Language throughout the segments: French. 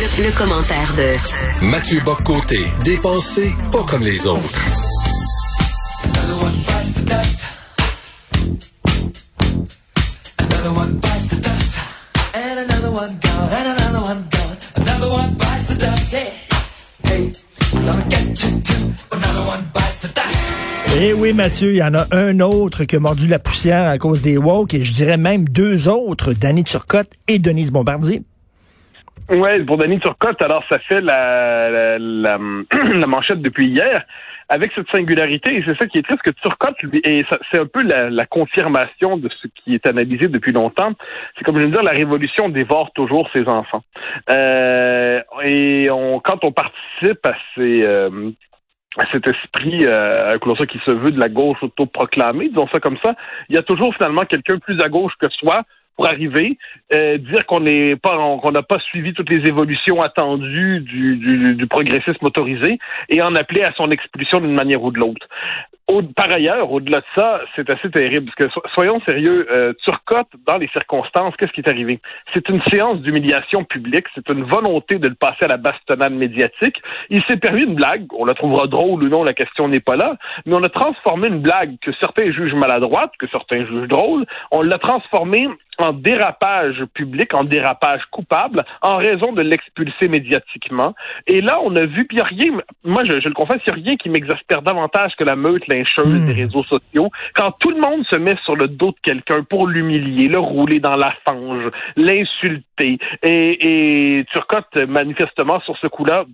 Le, le commentaire de Mathieu Boccoté, dépensé pas comme les autres. Eh oui, Mathieu, il y en a un autre qui a mordu la poussière à cause des woke, et je dirais même deux autres, Danny Turcotte et Denise Bombardier. Oui, pour Danny Turcotte, alors ça fait la, la, la, manchette depuis hier avec cette singularité, et c'est ça qui est triste, que Turcotte, et c'est un peu la, la, confirmation de ce qui est analysé depuis longtemps, c'est comme je veux dire, la révolution dévore toujours ses enfants. Euh, et on, quand on participe à ces... Euh, à cet esprit euh, qui se veut de la gauche autoproclamée, disons ça comme ça, il y a toujours finalement quelqu'un plus à gauche que soi pour arriver, euh, dire qu'on n'est pas, qu'on n'a pas suivi toutes les évolutions attendues du, du, du, progressisme motorisé et en appeler à son expulsion d'une manière ou de l'autre. Par ailleurs, au-delà de ça, c'est assez terrible parce que soyons sérieux, euh, Turcotte, dans les circonstances, qu'est-ce qui est arrivé? C'est une séance d'humiliation publique, c'est une volonté de le passer à la bastonnade médiatique. Il s'est permis une blague, on la trouvera drôle ou non, la question n'est pas là, mais on a transformé une blague que certains jugent maladroite, que certains jugent drôle, on l'a transformée en dérapage public, en dérapage coupable, en raison de l'expulser médiatiquement. Et là, on a vu, puis rien, moi je, je le confesse, il n'y a rien qui m'exaspère davantage que la meute lyncheuse Hmm. des réseaux sociaux. Quand tout le monde se met sur le dos de quelqu'un pour l'humilier, le rouler dans la fange, l'insulter, et, et Turcotte, manifestement, sur ce coup-là,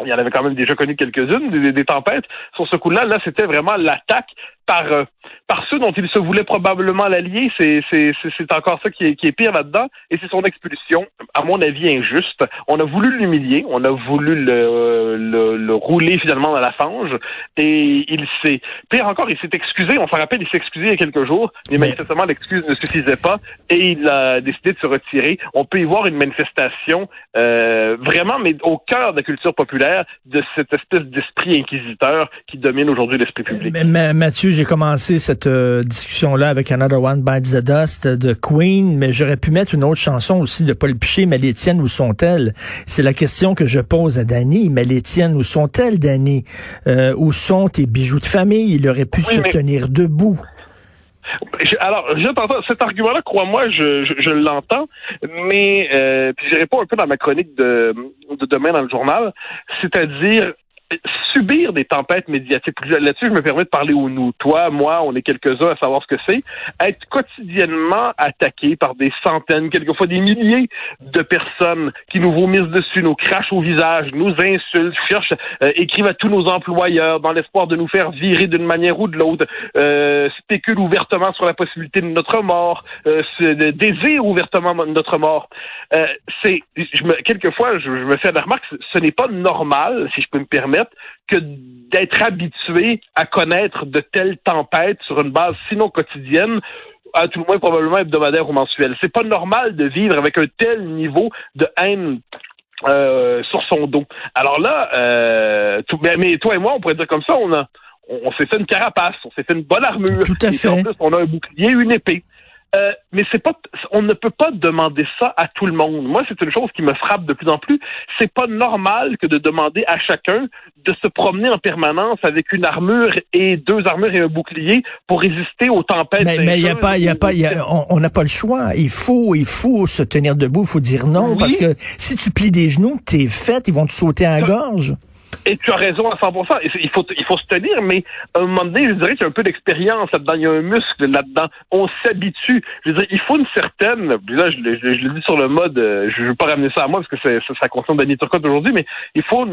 il y en avait quand même déjà connu quelques-unes, des, des tempêtes. Sur ce coup-là, là, c'était vraiment l'attaque par euh, par ceux dont il se voulait probablement l'allier. C'est c'est c'est encore ça qui est qui est pire là-dedans, et c'est son expulsion, à mon avis injuste. On a voulu l'humilier, on a voulu le, le, le rouler finalement dans la fange, et il s'est pire encore, il s'est excusé. On s'en rappelle, il s'est excusé il y a quelques jours, mais, Mais- manifestement l'excuse ne suffisait pas, et il a décidé de se retirer. On peut y voir une manifestation euh, vraiment, mais au cœur de la culture populaire, de cette espèce d'esprit inquisiteur qui domine aujourd'hui l'esprit public. Mais, mais, Mathieu, j'ai commencé cette euh, discussion-là avec Another One Bites the Dust de Queen, mais j'aurais pu mettre une autre chanson aussi de Paul Piché, mais les tiennes, où sont-elles? C'est la question que je pose à Danny, mais les tiennes, où sont-elles, Danny? Euh, où sont tes bijoux de famille? Il aurait pu Oui, se mais- tenir debout. Alors. Cet argument-là, crois-moi, je, je, je l'entends, mais euh, puis je réponds un peu dans ma chronique de, de demain dans le journal, c'est-à-dire subir des tempêtes médiatiques. Là-dessus, je me permets de parler au nous. Toi, moi, on est quelques-uns à savoir ce que c'est. Être quotidiennement attaqué par des centaines, quelquefois des milliers de personnes qui nous vomissent dessus, nous crachent au visage, nous insultent, cherchent, euh, écrivent à tous nos employeurs dans l'espoir de nous faire virer d'une manière ou de l'autre, euh, spéculent ouvertement sur la possibilité de notre mort, euh, désirent ouvertement notre mort. Euh, c'est, je me, quelquefois, je me fais la remarque, ce n'est pas normal, si je peux me permettre, que d'être habitué à connaître de telles tempêtes sur une base sinon quotidienne, à tout le moins probablement hebdomadaire ou mensuelle. C'est pas normal de vivre avec un tel niveau de haine euh, sur son dos. Alors là, euh, tout, mais, mais toi et moi, on pourrait dire comme ça, on a on, on s'est fait une carapace, on s'est fait une bonne armure. Tout à Et fait. En plus, on a un bouclier, une épée. Euh, mais c'est pas, on ne peut pas demander ça à tout le monde. Moi, c'est une chose qui me frappe de plus en plus. C'est pas normal que de demander à chacun de se promener en permanence avec une armure et deux armures et un bouclier pour résister aux tempêtes. Mais mais il y a pas, il y a pas, y a- on n'a pas le choix. Il faut, il faut se tenir debout. Il faut dire non Oui. parce que si tu plies des genoux, t'es fait. Ils vont te sauter à la gorge. Et tu as raison à 100%. Et il faut, il faut se tenir, mais à un moment donné, je dirais qu'il y a un peu d'expérience là-dedans. Il y a un muscle là-dedans. On s'habitue. Je veux il faut une certaine, là, je, le dis sur le mode, euh, je ne veux pas ramener ça à moi parce que c'est, ça, ça concerne Danny Turcotte aujourd'hui, mais il faut,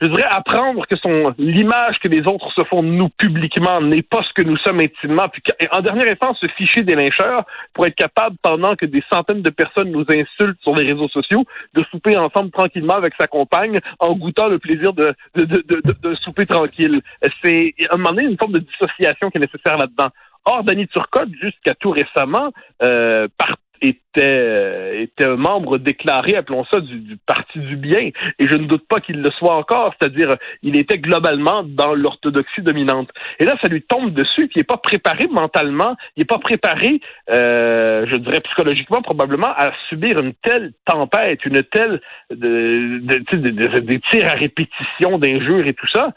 je dirais, apprendre que son, l'image que les autres se font de nous publiquement n'est pas ce que nous sommes intimement. Puis, en dernière instance, se ficher des lyncheurs pour être capable, pendant que des centaines de personnes nous insultent sur les réseaux sociaux, de souper ensemble tranquillement avec sa compagne en goûtant le plaisir de, de, de, de, de souper tranquille. C'est, à un moment donné, une forme de dissociation qui est nécessaire là-dedans. Or, Danny Turcotte, jusqu'à tout récemment, euh, par était, euh, était membre déclaré, appelons ça, du, du, Parti du bien. Et je ne doute pas qu'il le soit encore, c'est-à-dire il était globalement dans l'orthodoxie dominante. Et là, ça lui tombe dessus, qu'il n'est pas préparé mentalement, il n'est pas préparé, euh, je dirais psychologiquement probablement, à subir une telle tempête, une telle de, de, de, de des tirs à répétition, d'injures et tout ça.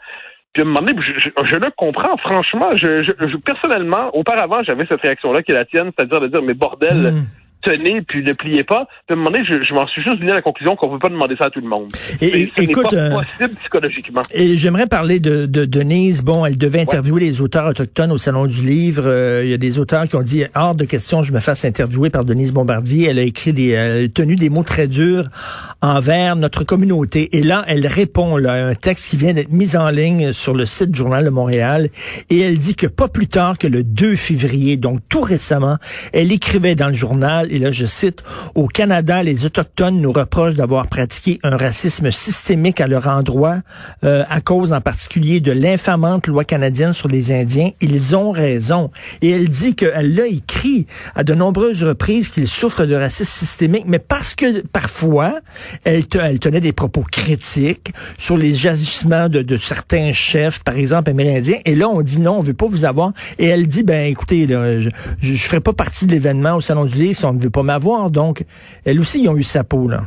Puis à un moment donné, je, je, je le comprends, franchement. Je, je, personnellement, auparavant, j'avais cette réaction-là qui est la tienne, c'est-à-dire de dire, mais bordel, mm tenez puis ne pliez pas. Moment donné, je, je m'en suis juste venu à la conclusion qu'on ne peut pas demander ça à tout le monde. Et, ce écoute, pas possible psychologiquement. Et j'aimerais parler de, de, Denise. Bon, elle devait interviewer ouais. les auteurs autochtones au Salon du Livre. Euh, il y a des auteurs qui ont dit hors de question, je me fasse interviewer par Denise Bombardier. Elle a écrit des, elle a tenu des mots très durs envers notre communauté. Et là, elle répond là, à un texte qui vient d'être mis en ligne sur le site du Journal de Montréal. Et elle dit que pas plus tard que le 2 février, donc tout récemment, elle écrivait dans le journal, et là je cite, au Canada, les Autochtones nous reprochent d'avoir pratiqué un racisme systémique à leur endroit, euh, à cause en particulier de l'infamante loi canadienne sur les Indiens. Ils ont raison. Et elle dit qu'elle l'a écrit à de nombreuses reprises qu'ils souffrent de racisme systémique, mais parce que parfois, elle, te, elle tenait des propos critiques sur les agissements de, certains chefs, par exemple amérindiens. Et là, on dit non, on veut pas vous avoir. Et elle dit, ben écoutez, je ne ferai pas partie de l'événement au Salon du Livre ne veut pas m'avoir. Donc, elles aussi, ils ont eu sa peau, là.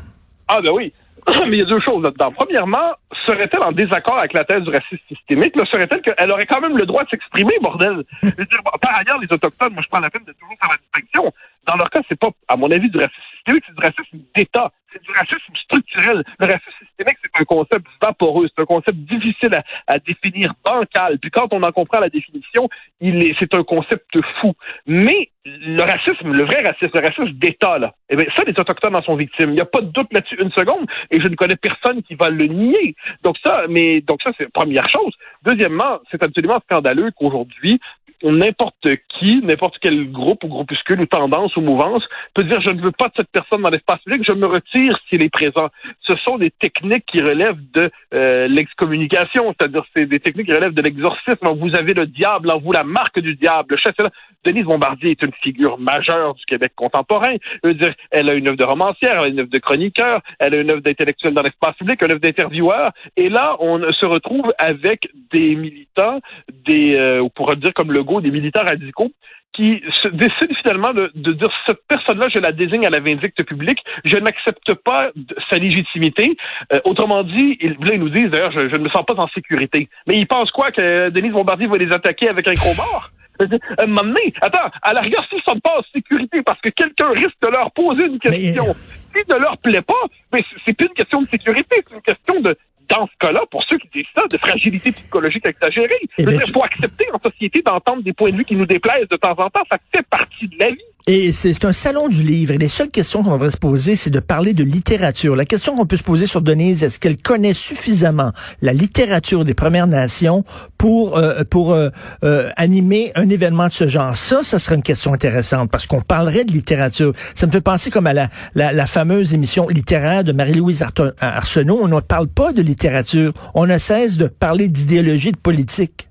Ah ben oui. Mais il y a deux choses là-dedans. Premièrement, serait-elle en désaccord avec la thèse du racisme systémique? Là, serait-elle qu'elle aurait quand même le droit de s'exprimer, bordel? Je veux dire, par ailleurs, les Autochtones, moi je prends la peine de toujours faire la distinction. Dans leur cas, c'est pas, à mon avis, du racisme systémique, c'est du racisme d'État. C'est du racisme structurel. Le racisme systémique, c'est un concept vaporeux, c'est un concept difficile à, définir, bancal. Puis quand on en comprend la définition, il est, c'est un concept fou. Mais le racisme, le vrai racisme, le racisme d'État, là, eh bien, ça, les Autochtones en sont victimes. Il n'y a pas de doute là-dessus une seconde, et je ne connais personne qui va le nier. Donc ça, mais donc ça, c'est première chose. Deuxièmement, c'est absolument scandaleux qu'aujourd'hui, n'importe qui, n'importe quel groupe ou groupuscule ou tendance ou mouvance peut dire je ne veux pas de cette personne dans l'espace public, je me retire s'il est présent. Ce sont des techniques qui relèvent de euh, l'excommunication, c'est-à-dire c'est des techniques qui relèvent de l'exorcisme. Vous avez le diable en vous, la marque du diable. Denise Bombardier est une figure majeure du Québec contemporain. Dire, elle a une œuvre de romancière, elle a une œuvre de chroniqueur, elle a une œuvre d'intellectuel dans l'espace public, une œuvre d'intervieweur. Et là, on se retrouve avec des militants, des, euh, on pourrait dire comme le des militaires radicaux, qui se décident finalement de, de dire cette personne-là, je la désigne à la vindicte publique, je n'accepte pas sa légitimité. Euh, autrement dit, ils, là, ils nous disent d'ailleurs, je, je, ne me sens pas en sécurité. Mais ils pensent quoi que Denise Bombardier va les attaquer avec un crowbar? Moment donné, attends, à la rigueur, s'ils ne sont pas en sécurité parce que quelqu'un risque de leur poser une question, mais... si ne leur plaît pas, mais c'est plus une question de sécurité, c'est une question de dans ce cas-là, pour ceux qui disent ça, de fragilité psychologique exagérée. Il ben, faut accepter en société d'entendre des points de vue qui nous déplaisent de temps en temps. Ça fait partie de la vie. Et c'est un salon du livre. Et les seules questions qu'on devrait se poser, c'est de parler de littérature. La question qu'on peut se poser sur Denise, est-ce qu'elle connaît suffisamment la littérature des Premières Nations pour euh, pour euh, euh, animer un événement de ce genre? Ça, ça serait une question intéressante parce qu'on parlerait de littérature. Ça me fait penser comme à la, la, la fameuse émission littéraire de Marie-Louise Arsenault. On ne parle pas de littérature. On ne cesse de parler d'idéologie, de politique.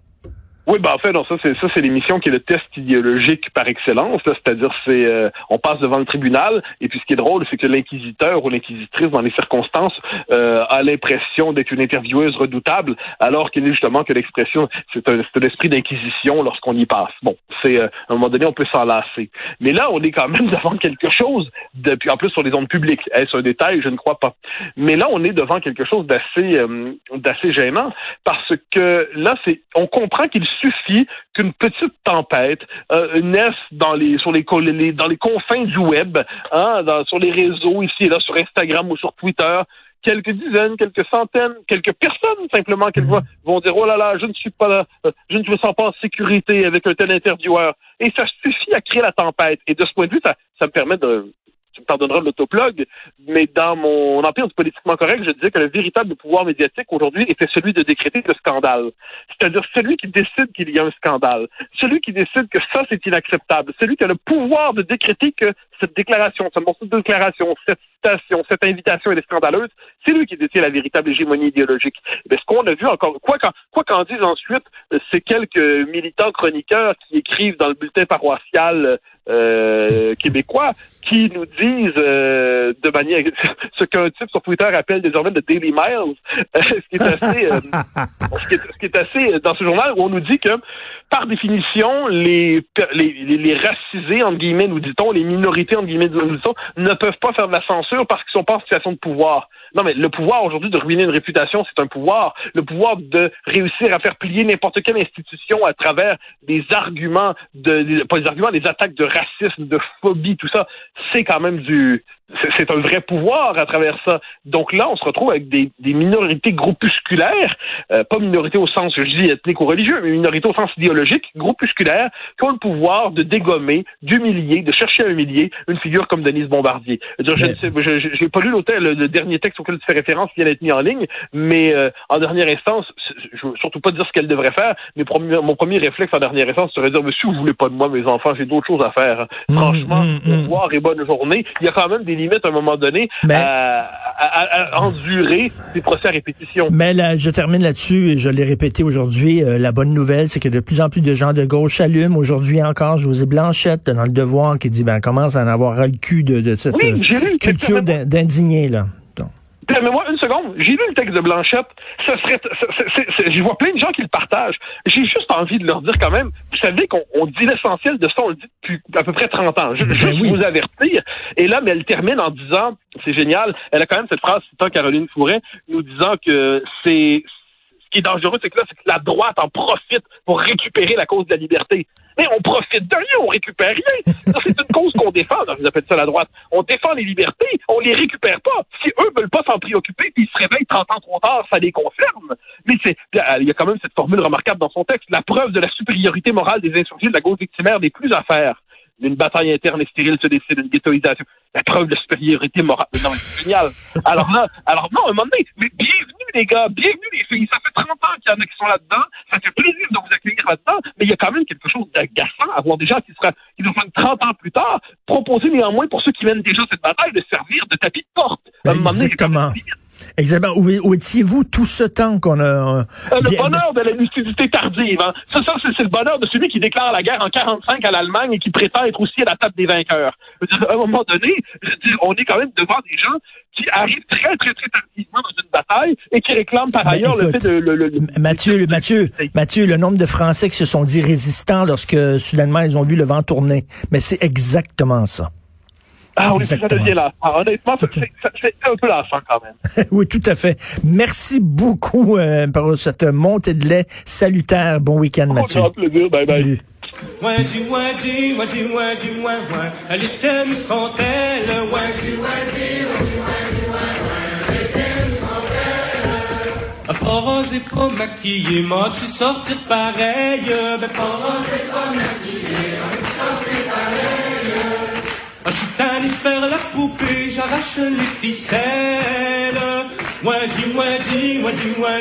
Oui, ben en fait, non, ça c'est ça c'est l'émission qui est le test idéologique par excellence. C'est-à-dire, c'est euh, on passe devant le tribunal et puis ce qui est drôle, c'est que l'inquisiteur ou l'inquisitrice, dans les circonstances, euh, a l'impression d'être une intervieweuse redoutable, alors qu'il est justement que l'expression c'est un, un esprit d'inquisition lorsqu'on y passe. Bon, c'est euh, à un moment donné on peut s'en lasser. Mais là, on est quand même devant quelque chose. Depuis en plus sur les ondes publiques, est-ce un détail? Je ne crois pas. Mais là, on est devant quelque chose d'assez d'assez gênant parce que là, c'est on comprend qu'il suffit qu'une petite tempête euh, naisse dans les sur les, les, dans les confins du web, hein, dans, sur les réseaux ici et là, sur Instagram ou sur Twitter, quelques dizaines, quelques centaines, quelques personnes simplement qu'elles voient vont dire oh là là, je ne suis pas là, euh, je ne me sens pas en sécurité avec un tel intervieweur. Et ça suffit à créer la tempête. Et de ce point de vue, ça, ça me permet de tu me pardonneras l'autoplogue, mais dans mon empire du politiquement correct, je disais que le véritable pouvoir médiatique aujourd'hui était celui de décréter le scandale. C'est-à-dire celui qui décide qu'il y a un scandale, celui qui décide que ça c'est inacceptable, celui qui a le pouvoir de décréter que cette déclaration, ce déclaration, cette citation, cette invitation est scandaleuse, c'est lui qui détient la véritable hégémonie idéologique. Mais ce qu'on a vu encore, quoi qu'en quoi qu'en disent ensuite ces quelques militants chroniqueurs qui écrivent dans le bulletin paroissial euh, québécois, qui nous disent euh, de manière ce qu'un type sur Twitter appelle désormais le Daily Miles, euh, ce qui est assez euh, ce, qui est, ce, qui est, assez dans ce journal où on nous dit que par définition les les, les racisés entre guillemets nous dit-on les minorités entre guillemets nous dit-on ne pepeuvent pas faire de la censure parce qu'ils sont pas en situation de pouvoir. Non, mais le pouvoir aujourd'hui de ruiner une réputation, c'est un pouvoir. Le pouvoir de réussir à faire plier n'importe quelle institution à travers des arguments, de, pas des arguments, des attaques de racisme, de phobie, tout ça, c'est quand même du, c'est un vrai pouvoir à travers ça. Donc là, on se retrouve avec des, des minorités groupusculaires, euh, pas minorités au sens, je dis, ethnique ou religieux, mais minorités au sens idéologique, groupusculaires, qui ont le pouvoir de dégommer, d'humilier, de chercher à humilier une figure comme Denise Bombardier. Je n'ai pas lu l'hôtel, le dernier texte auquel tu fais référence vient d'être mis en ligne, mais euh, en dernière instance, je veux surtout pas dire ce qu'elle devrait faire, mais mon premier réflexe en dernière instance serait de dire, monsieur, vous voulez pas de moi, mes enfants, j'ai d'autres choses à faire. Mmh, Franchement, mmh, au revoir et bonne journée. Il y a quand même des limite à un moment donné à, endurer des procès à répétition. Mais là, je termine là-dessus, et je l'ai répété aujourd'hui, euh, la bonne nouvelle, c'est que de plus en plus de gens de gauche s'allument. Aujourd'hui encore, José Blanchette dans le Devoir qui dit, ben, commence à en avoir le cul de, cette euh, culture d'indigné, là. Permets-moi une seconde. J'ai lu le texte de Blanchette. Ça serait, je vois plein de gens qui le partagent. J'ai juste envie de leur dire quand même, vous savez qu'on dit l'essentiel de ça, on le dit depuis à peu près 30 ans. Je, veux juste vous avertir. Et là, mais elle termine en disant, c'est génial, elle a quand même cette phrase citant Caroline Fouret, nous disant que c'est, ce qui est dangereux, c'est que là, c'est que la droite en profite pour récupérer la cause de la liberté. Mais on profite de rien, on récupère rien. C'est une cause qu'on défend, vous appelez ça la droite. On défend les libertés, on les récupère pas. Si eux veulent pas s'en préoccuper, ils se réveillent 30 ans trop tard, ça les concerne. Mais c'est, il y a quand même cette formule remarquable dans son texte, la preuve de la supériorité morale des insurgés de la gauche victimaire n'est plus à faire. Une bataille interne et stérile se décide, une ghettoisation. La preuve de supériorité morale. Non, c'est génial. Alors là, alors non, à un moment donné, mais bienvenue les gars, bienvenue Ça fait 30 ans qu'il y en a qui sont là-dedans. Ça fait plaisir de vous accueillir là-dedans. Mais il y a quand même quelque chose d'agaçant à voir des gens qui sera, qui nous font 30 ans plus tard, proposer néanmoins pour ceux qui mènent déjà cette bataille de servir de tapis de porte. Donné, Exactement. Où, où étiez-vous tout ce temps qu'on a... Euh, euh, le bonheur de la lucidité tardive. Hein. Ça, ça c'est le bonheur de celui qui déclare la guerre en 45 à l'Allemagne et qui prétend être aussi à la table des vainqueurs. À un moment donné, on est quand même devant des gens qui arrivent très, très, très tardivement dans une bataille et qui réclament par ben, ailleurs le fait de... Le, Mathieu, Mathieu, Mathieu, le nombre de Français qui se sont dit résistants lorsque soudainement ils ont vu le vent tourner. Mais c'est exactement ça. Ah oui, ça devient là. Ah, honnêtement, c'est un peu lassant quand même. oui, tout à fait. Merci beaucoup euh, pour cette montée de lait salutaire. Bon week-end, oh, Mathieu. plaisir. Bye bye. Salut. Les tiennes sont-elles? Pas rose et pas maquillée, m'as-tu sortir pareil? Ben, pas rose et pas maquillée, m'as-tu sortir pareil? Ah, je suis faire la poupée, j'arrache les ficelles. Wadi, wadi, wadi, wadi.